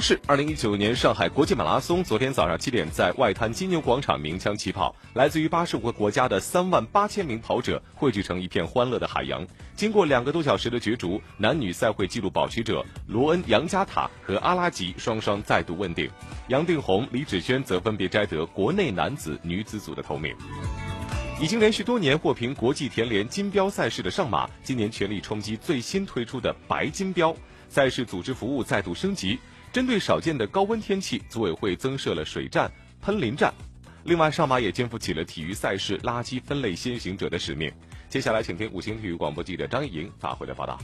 是二零一九年上海国际马拉松，昨天早上七点在外滩金牛广场鸣枪起跑，来自于八十五个国家的三万八千名跑者汇聚成一片欢乐的海洋。经过两个多小时的角逐，男女赛会纪录保持者罗恩·杨加塔和阿拉吉双双再度问鼎，杨定宏、李芷萱则分别摘得国内男子、女子组的头名。已经连续多年获评国际田联金标赛事的上马，今年全力冲击最新推出的白金标赛事，组织服务再度升级。针对少见的高温天气，组委会增设了水站、喷淋站。另外，上马也肩负起了体育赛事垃圾分类先行者的使命。接下来，请听五星体育广播记者张莹发回的报道。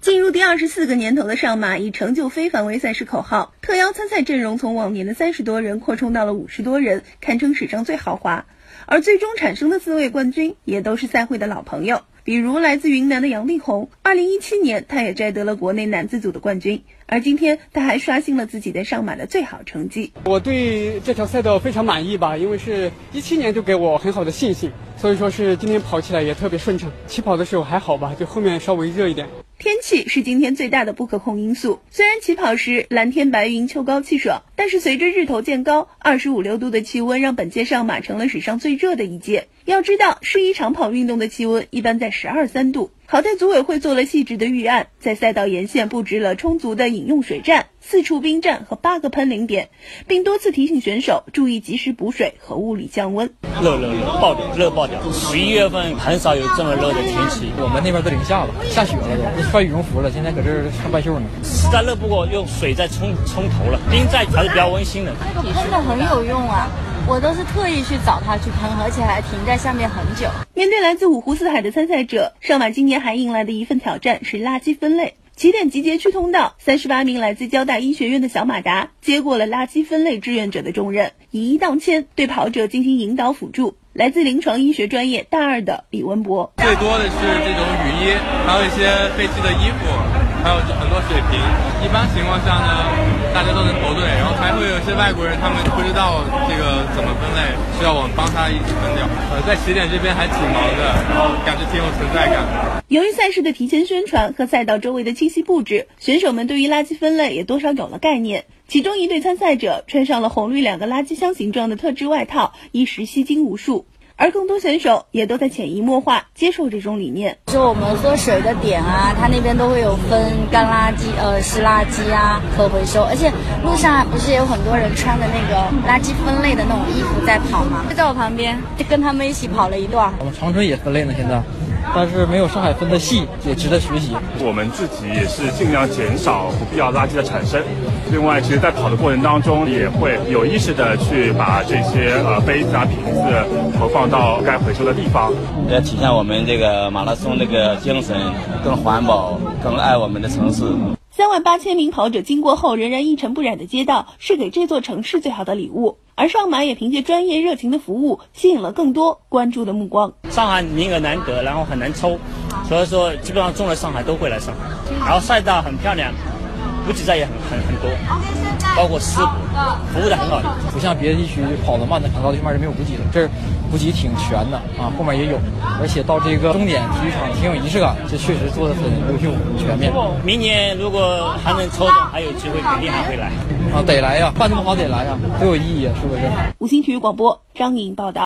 进入第二十四个年头的上马，以成就非凡为赛事口号，特邀参赛阵容从往年的三十多人扩充到了五十多人，堪称史上最豪华。而最终产生的四位冠军，也都是赛会的老朋友。比如来自云南的杨丽红，二零一七年她也摘得了国内男子组的冠军，而今天她还刷新了自己的上马的最好成绩。我对这条赛道非常满意吧，因为是一七年就给我很好的信心，所以说是今天跑起来也特别顺畅。起跑的时候还好吧，就后面稍微热一点。天气是今天最大的不可控因素。虽然起跑时蓝天白云、秋高气爽，但是随着日头渐高，二十五六度的气温让本届上马成了史上最热的一届。要知道，适宜长跑运动的气温一般在十二三度。好在组委会做了细致的预案，在赛道沿线布置了充足的饮用水站、四处冰站和八个喷淋点，并多次提醒选手注意及时补水和物理降温。热热热爆掉，热爆掉！十一月份很少有这么热的天气。我们那边都零下了，下雪了都，穿羽绒服了。现在搁这儿穿半袖呢。实在热不过，用水再冲冲头了。冰在还是比较温馨的。那个喷的很有用啊。我都是特意去找他去喷，而且还停在下面很久。面对来自五湖四海的参赛者，上马今年还迎来的一份挑战是垃圾分类。起点集结区通道，三十八名来自交大医学院的小马达接过了垃圾分类志愿者的重任，以一当千，对跑者进行引导辅助。来自临床医学专业大二的李文博，最多的是这种雨衣，还有一些废弃的衣服。还有很多水瓶，一般情况下呢，大家都能投对，然后还会有些外国人，他们不知道这个怎么分类，需要我们帮他一起分掉。呃，在起点这边还挺忙的，然后感觉挺有存在感。由于赛事的提前宣传和赛道周围的清晰布置，选手们对于垃圾分类也多少有了概念。其中一对参赛者穿上了红绿两个垃圾箱形状的特制外套，一时吸睛无数。而更多选手也都在潜移默化接受这种理念。就我们喝水的点啊，它那边都会有分干垃圾、呃湿垃圾啊，可回收。而且路上不是也有很多人穿的那个垃圾分类的那种衣服在跑吗？就在我旁边，就跟他们一起跑了一段。我们长春也分类呢，现在。但是没有上海分的细，也值得学习。我们自己也是尽量减少不必要垃圾的产生。另外，其实，在跑的过程当中，也会有意识的去把这些呃杯子啊、瓶子投放到该回收的地方。要体现我们这个马拉松这个精神，更环保，更爱我们的城市。三万八千名跑者经过后仍然一尘不染的街道，是给这座城市最好的礼物。而上马也凭借专业热情的服务，吸引了更多关注的目光。上海名额难得，然后很难抽，所以说基本上中了上海都会来上海。然后赛道很漂亮，补给站也很很很多，包括师傅服务的很好，不像别的地区跑得慢的很高地方是没有补给的，这儿补给挺全的啊，后面也有，而且到这个终点体育场挺有仪式感，这确实做的很优秀很全面。明年如果还能抽到，还有机会肯定还会来啊，得来呀，办这么好得来呀，多有意义啊，是不是？五星体育广播，张颖报道。